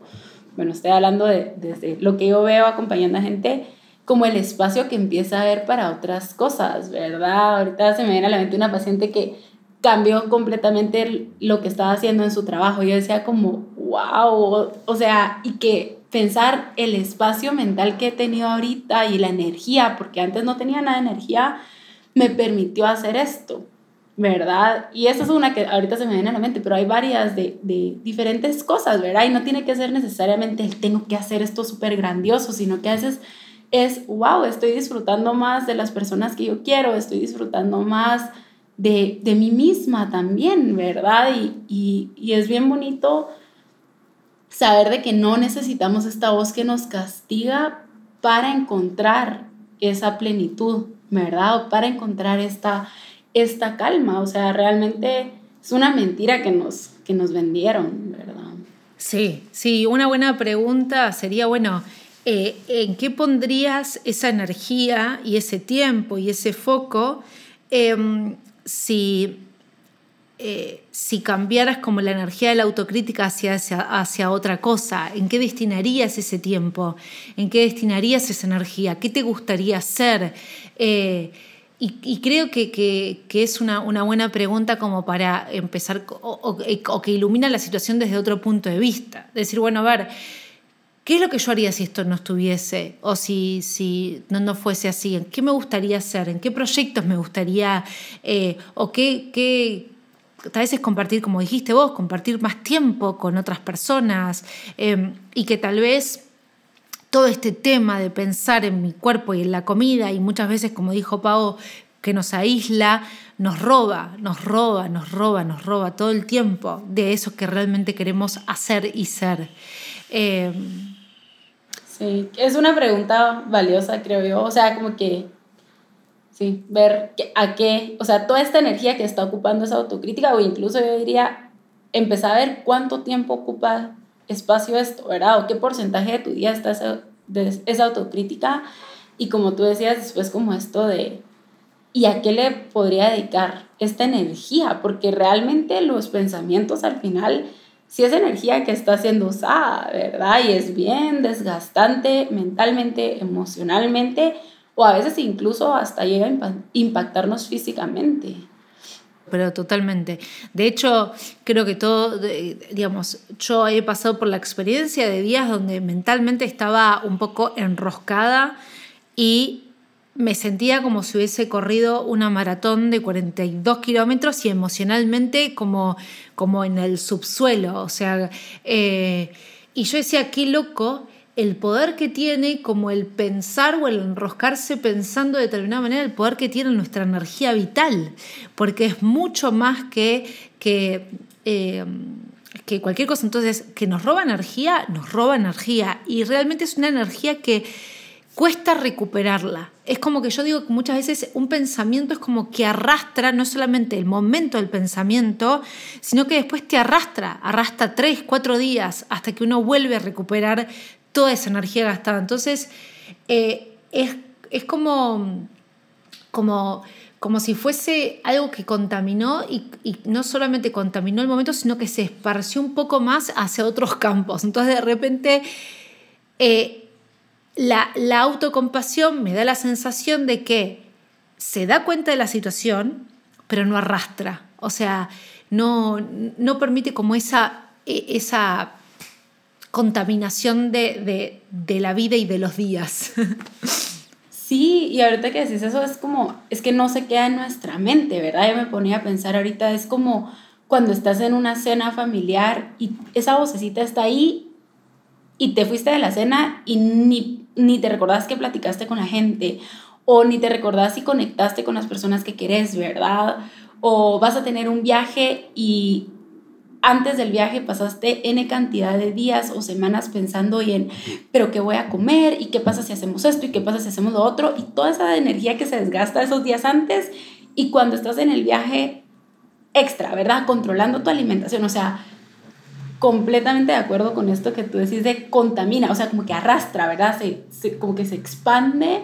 bueno, estoy hablando de, desde lo que yo veo acompañando a gente como el espacio que empieza a ver para otras cosas, ¿verdad? Ahorita se me viene a la mente una paciente que cambió completamente lo que estaba haciendo en su trabajo. Yo decía como, wow, o sea, y que pensar el espacio mental que he tenido ahorita y la energía, porque antes no tenía nada de energía, me permitió hacer esto, ¿verdad? Y esa es una que ahorita se me viene a la mente, pero hay varias de, de diferentes cosas, ¿verdad? Y no tiene que ser necesariamente el tengo que hacer esto súper grandioso, sino que a veces es, wow, estoy disfrutando más de las personas que yo quiero, estoy disfrutando más de, de mí misma también, ¿verdad? Y, y, es bien bonito saber de que no necesitamos esta voz que nos castiga para encontrar esa plenitud, ¿verdad? O para encontrar esta, esta calma. O sea, realmente es una mentira que nos, que nos vendieron, ¿verdad? Sí, sí, una buena pregunta sería, bueno, eh, ¿en qué pondrías esa energía y ese tiempo y ese foco? Em, si, eh, si cambiaras como la energía de la autocrítica hacia, hacia, otra cosa, ¿en qué destinarías ese tiempo? ¿En qué destinarías esa energía? ¿Qué te gustaría hacer? Eh, y, creo que, que, es una, una, buena pregunta como para empezar o, o, que ilumina la situación desde otro punto de vista. Decir, bueno, a ver, ¿Qué es lo que yo haría si esto no estuviese o si, si no, no fuese así? ¿En qué me gustaría hacer? ¿En qué proyectos me gustaría? Eh, ¿O qué, qué, tal vez es compartir, como dijiste vos, compartir más tiempo con otras personas em, y que tal vez todo este tema de pensar en mi cuerpo y en la comida y muchas veces, como dijo Pau, que nos aísla, nos roba, nos roba, nos roba, nos roba todo el tiempo de eso que realmente queremos hacer y ser. Eh, sí, es una pregunta valiosa, creo yo. O sea, como que, sí, ver a qué, o sea, toda esta energía que está ocupando esa autocrítica, o incluso yo diría, empezar a ver cuánto tiempo ocupa espacio esto, ¿verdad? O qué porcentaje de tu día está esa, de esa autocrítica. Y como tú decías, después como esto de ¿Y a qué le podría dedicar esta energía? Porque realmente los pensamientos al final, si es energía que está siendo usada, ¿verdad? Y es bien desgastante mentalmente, emocionalmente, o a veces incluso hasta llega a impactarnos físicamente. Pero totalmente. De hecho, creo que todo, digamos, yo he pasado por la experiencia de días donde mentalmente estaba un poco enroscada y me sentía como si hubiese corrido una maratón de 42 kilómetros y emocionalmente como, como en el subsuelo. O sea, eh, y yo decía, qué loco el poder que tiene, como el pensar o el enroscarse pensando de determinada manera, el poder que tiene nuestra energía vital, porque es mucho más que, que, eh, que cualquier cosa. Entonces, que nos roba energía, nos roba energía, y realmente es una energía que cuesta recuperarla. Es como que yo digo que muchas veces un pensamiento es como que arrastra no solamente el momento del pensamiento, sino que después te arrastra, arrastra tres, cuatro días hasta que uno vuelve a recuperar toda esa energía gastada. Entonces, eh, es, como, como, como si fuese algo que contaminó y, no solamente contaminó el momento, sino que se esparció un poco más hacia otros campos. Entonces, de repente... Eh, la, autocompasión me da la sensación de que se da cuenta de la situación, pero no arrastra. O sea, no, no permite como esa, e, esa contaminación de, la vida y de los días. Sí, y ahorita que decís eso es como, es que no se queda en nuestra mente, ¿verdad? Yo me ponía a pensar ahorita, es como cuando estás en una cena familiar y esa vocecita está ahí y te fuiste de la cena y ni, ni te recordás que platicaste con la gente o ni te recordás si conectaste con las personas que querés, ¿verdad? O vas a tener un viaje y antes del viaje pasaste N cantidad de días o semanas pensando en, pero ¿qué voy a comer? ¿Y qué pasa si hacemos esto? ¿Y qué pasa si hacemos lo otro? Y toda esa energía que se desgasta esos días antes y cuando estás en el viaje extra, ¿verdad? Controlando tu alimentación, o sea, completamente de acuerdo con esto que tú decís de contamina, o sea, como que arrastra, ¿verdad? Se, como que se expande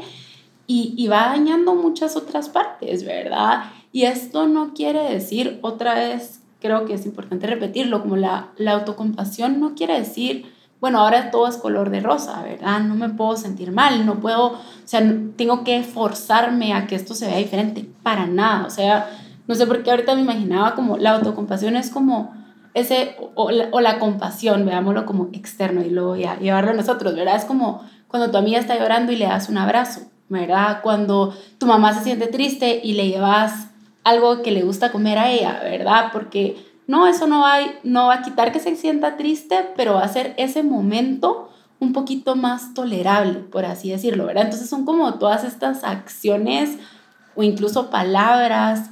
y, y, va dañando muchas otras partes, ¿verdad? Y esto no quiere decir, otra vez, creo que es importante repetirlo, como la, la autocompasión no quiere decir, bueno, ahora todo es color de rosa, ¿verdad? No me puedo sentir mal, no puedo, o sea, tengo que forzarme a que esto se vea diferente, para nada, o sea, no sé por qué ahorita me imaginaba como la autocompasión es como ese, o la, compasión, veámoslo como externo y luego ya llevarlo a nosotros, ¿verdad? Es como cuando tu amiga está llorando y le das un abrazo, ¿verdad? Cuando tu mamá se siente triste y le llevas algo que le gusta comer a ella, ¿verdad? Porque no, eso no va, no va a quitar que se sienta triste, pero va a hacer ese momento un poquito más tolerable, por así decirlo, ¿verdad? Entonces son como todas estas acciones o incluso palabras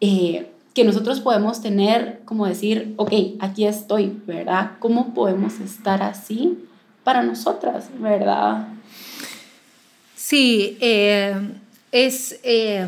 eh, que nosotros podemos tener, como decir, ok, aquí estoy, ¿verdad? ¿Cómo podemos estar así para nosotras, ¿verdad? Sí, eh, es, eh,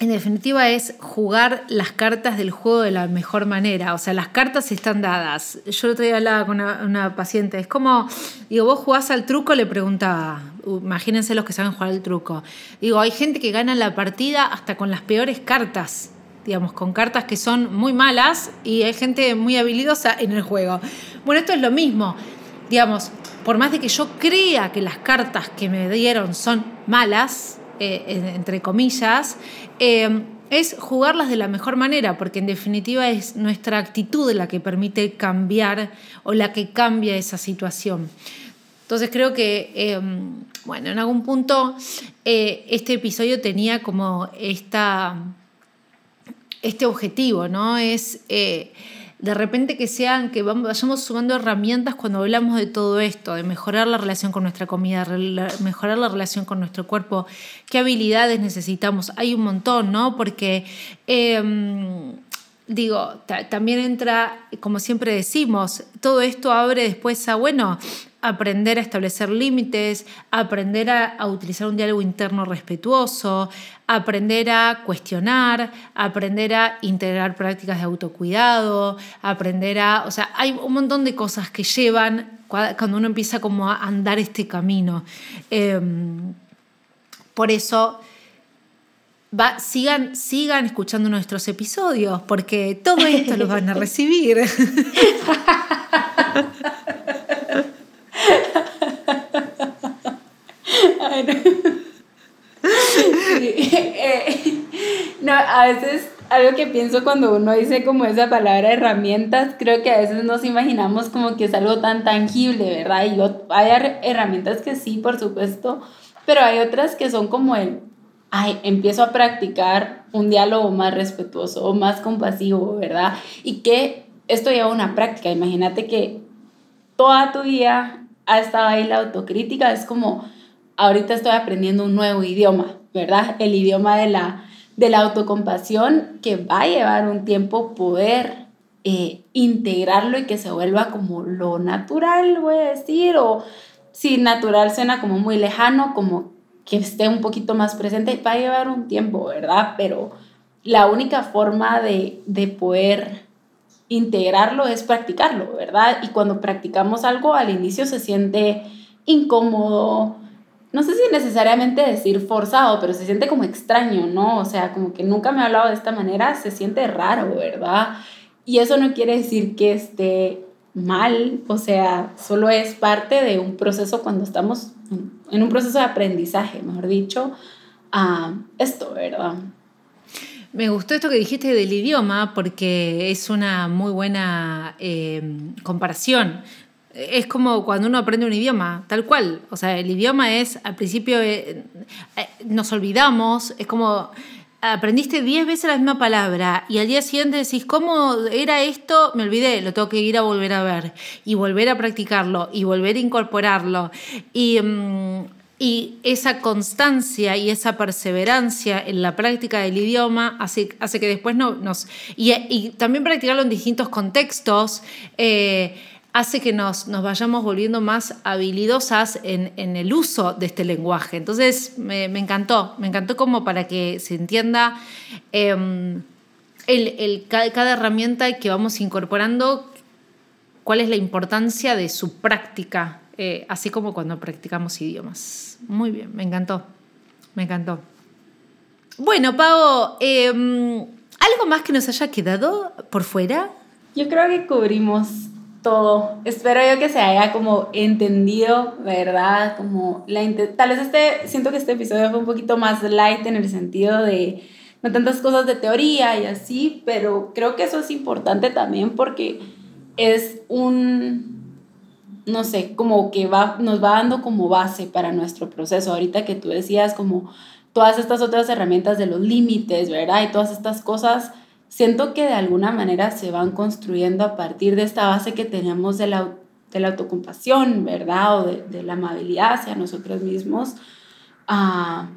en definitiva es jugar las cartas del juego de la mejor manera, o sea, las cartas están dadas. Yo el otro día hablaba con una, una paciente, es como, digo, vos jugás al truco, le preguntaba, imagínense los que saben jugar al truco. Digo, hay gente que gana la partida hasta con las peores cartas digamos, con cartas que son muy malas y hay gente muy habilidosa en el juego. Bueno, esto es lo mismo, digamos, por más de que yo crea que las cartas que me dieron son malas, eh, entre comillas, eh, es jugarlas de la mejor manera, porque en definitiva es nuestra actitud la que permite cambiar o la que cambia esa situación. Entonces creo que, eh, bueno, en algún punto este episodio tenía como esta este objetivo, ¿no? Es, eh, de repente que sean, que vayamos sumando herramientas cuando hablamos de todo esto, de mejorar la relación con nuestra comida, mejorar la relación con nuestro cuerpo, qué habilidades necesitamos. Hay un montón, ¿no? Porque... Em, digo, también entra, como siempre decimos, todo esto abre después a, bueno, aprender a establecer límites, aprender a, utilizar un diálogo interno respetuoso, aprender a cuestionar, aprender a integrar prácticas de autocuidado, aprender a, o sea, hay un montón de cosas que llevan cuando uno empieza como a andar este camino. Em, por eso Va, sigan, sigan escuchando nuestros episodios porque todo esto lo van a recibir. no. a veces algo que pienso cuando uno dice como esa palabra herramientas, creo que a veces nos imaginamos como que es algo tan tangible, ¿verdad? Y hay herramientas que sí, por supuesto, pero hay otras que son como el ay, empiezo a practicar un diálogo más respetuoso o más compasivo, ¿verdad? Y que esto lleva una práctica. Imagínate que toda tu vida ha estado ahí la autocrítica. Es como, ahorita estoy aprendiendo un nuevo idioma, ¿verdad? El idioma de la, de la autocompasión que va a llevar un tiempo poder eh, integrarlo y que se vuelva como lo natural, voy a decir, o si natural suena como muy lejano, como que esté un poquito más presente, va a llevar un tiempo, ¿verdad? Pero la única forma de, de poder integrarlo es practicarlo, ¿verdad? Y cuando practicamos algo al inicio se siente incómodo, no sé si necesariamente decir forzado, pero se siente como extraño, ¿no? O sea, como que nunca me ha hablado de esta manera, se siente raro, ¿verdad? Y eso no quiere decir que esté mal, o sea, solo es parte de un proceso cuando estamos en un proceso de aprendizaje, mejor dicho, a esto, ¿verdad? Me gustó esto que dijiste del idioma porque es una muy buena eh, comparación. Es como cuando uno aprende un idioma, tal cual. O sea, el idioma es, al principio eh, eh, nos olvidamos, es como aprendiste 10 veces la misma palabra y al día siguiente decís, ¿cómo era esto? Me olvidé, lo tengo que ir a volver a ver y volver a practicarlo y volver a incorporarlo. Y, mm, y esa constancia y esa perseverancia en la práctica del idioma hace, hace que después no, nos... Y, también practicarlo en distintos contextos. Eh, hace que nos, nos vayamos volviendo más habilidosas en, en, el uso de este lenguaje. Entonces, me, me, encantó, me encantó como para que se entienda em, el, el, cada, herramienta que vamos incorporando, cuál es la importancia de su práctica, eh, así como cuando practicamos idiomas. Muy bien, me encantó, me encantó. Bueno, Pau, em, ¿algo más que nos haya quedado por fuera? Yo creo que cubrimos todo. Espero yo que se haya como entendido, ¿verdad? Como la tal vez este, siento que este episodio fue un poquito más light en el sentido de no tantas cosas de teoría y así, pero creo que eso es importante también porque es un, no sé, como que va, nos va dando como base para nuestro proceso. Ahorita que tú decías como todas estas otras herramientas de los límites, ¿verdad? Y todas estas cosas siento que de alguna manera se van construyendo a partir de esta base que tenemos de la, de la autocompasión, ¿verdad? O de, la amabilidad hacia nosotros mismos. Ah,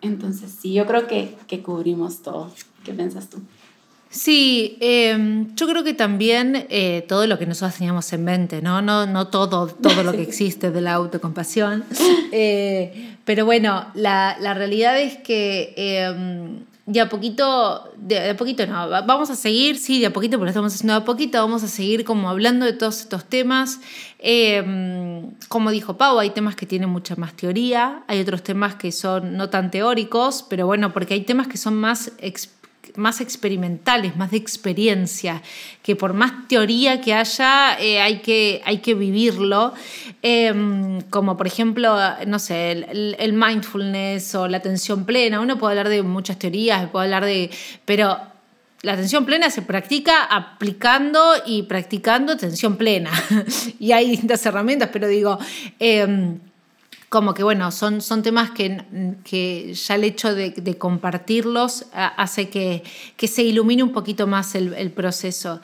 entonces, sí, yo creo que, que, cubrimos todo. ¿Qué piensas tú? Sí, em, yo creo que también eh, todo lo que nosotros teníamos en mente, ¿no? No, no todo, todo lo que existe de la autocompasión. Eh, pero bueno, la, la, realidad es que em, de a poquito, de, a poquito no, vamos a seguir, sí, de a poquito, porque lo estamos haciendo de a poquito, vamos a seguir como hablando de todos estos temas. Em, como dijo Pau, hay temas que tienen mucha más teoría, hay otros temas que son no tan teóricos, pero bueno, porque hay temas que son más más experimentales, más de experiencia, que por más teoría que haya, eh, hay, que, hay que vivirlo, em, como por ejemplo, no sé, el, mindfulness o la atención plena, uno puede hablar de muchas teorías, puede hablar de, pero la atención plena se practica aplicando y practicando atención plena. y hay distintas herramientas, pero digo, em, como que bueno, son, son temas que, que ya el hecho de, compartirlos hace que, que, se ilumine un poquito más el, proceso.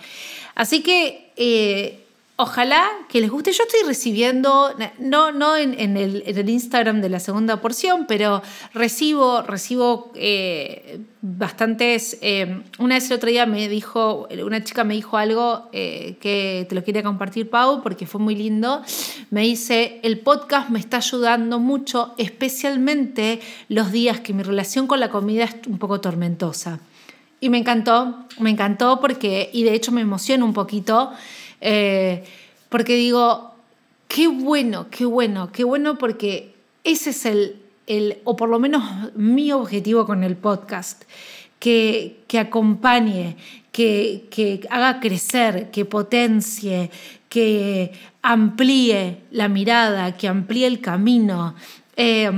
Así que eh, Ojalá que les guste. Yo estoy recibiendo, no, no en, el, Instagram de la segunda porción, pero recibo, recibo eh, bastantes. Eh, una vez el otro día me dijo, una chica me dijo algo eh, que te lo quería compartir, Pau, porque fue muy lindo. Me dice: el podcast me está ayudando mucho, especialmente los días que mi relación con la comida es un poco tormentosa. Y me encantó, me encantó porque, y de hecho me emociona un poquito eh, porque digo, qué bueno, qué bueno, qué bueno porque ese es el, el, o por lo menos mi objetivo con el podcast, que, que acompañe, que, que, haga crecer, que potencie, que amplíe la mirada, que amplíe el camino. Eh,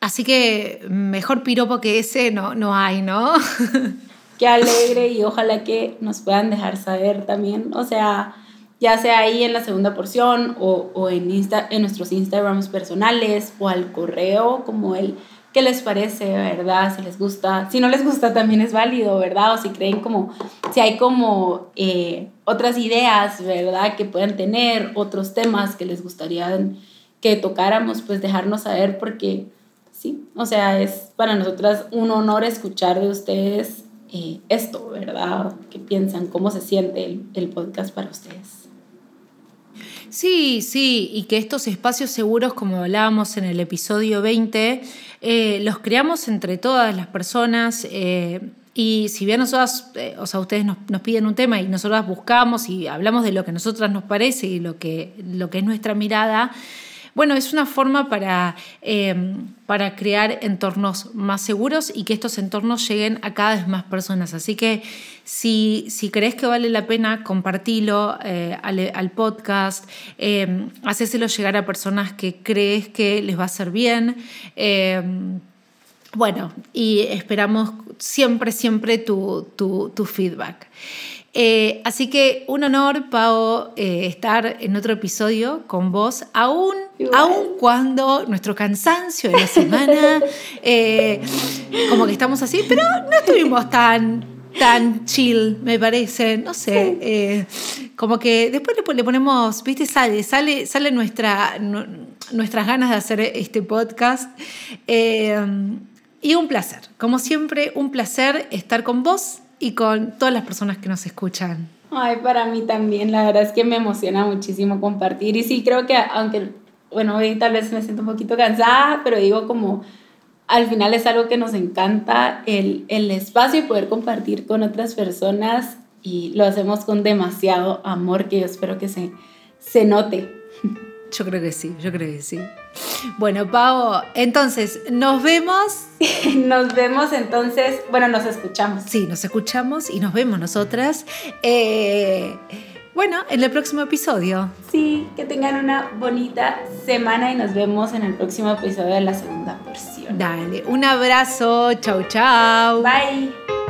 así que mejor piropo que ese no, no hay, ¿no? qué alegre y ojalá que nos puedan dejar saber también, o sea, ya sea ahí en la segunda porción o, o en, Insta, en nuestros Instagrams personales o al correo como el qué les parece, ¿verdad? Si les gusta, si no les gusta también es válido, ¿verdad? O si creen como, si hay como eh, otras ideas, ¿verdad? Que puedan tener, otros temas que les gustaría que tocáramos, pues dejarnos saber porque sí, o sea, es para nosotras un honor escuchar de ustedes eh, esto, ¿verdad? ¿Qué piensan? ¿Cómo se siente el, podcast para ustedes? Sí, sí, y que estos espacios seguros, como hablábamos en el episodio 20, eh, los creamos entre todas las personas. Eh, y si bien nosotras, o sea, ustedes nos, piden un tema y nosotras buscamos y hablamos de lo que a nosotras nos parece y lo que, lo que es nuestra mirada, bueno, es una forma para, em, para crear entornos más seguros y que estos entornos lleguen a cada vez más personas. Así que si, si crees que vale la pena, compartilo eh, al, podcast, eh, llegar a personas que crees que les va a hacer bien. Em, bueno, y esperamos siempre, siempre tu, tu, tu feedback. Eh, así que un honor, Pau, eh, estar en otro episodio con vos, aún, aún cuando nuestro cansancio de la semana, eh, como que estamos así, pero no estuvimos tan, tan chill, me parece, no sé, como que después le, ponemos, viste, sale, sale, sale nuestra, nuestras ganas de hacer este podcast. y un placer, como siempre, un placer estar con vos y con todas las personas que nos escuchan. Ay, para mí también, la verdad es que me emociona muchísimo compartir y sí creo que aunque, bueno, hoy tal vez me siento un poquito cansada, pero digo como al final es algo que nos encanta, el, el espacio y poder compartir con otras personas y lo hacemos con demasiado amor que yo espero que se, se note. Yo creo que sí, yo creo que sí. Bueno, Pau, entonces, nos vemos. nos vemos entonces, bueno, nos escuchamos. Sí, nos escuchamos y nos vemos nosotras. Eh, bueno, en el próximo episodio. Sí, que tengan una bonita semana y nos vemos en el próximo episodio de la segunda porción. Dale, un abrazo, chau, chau. Bye.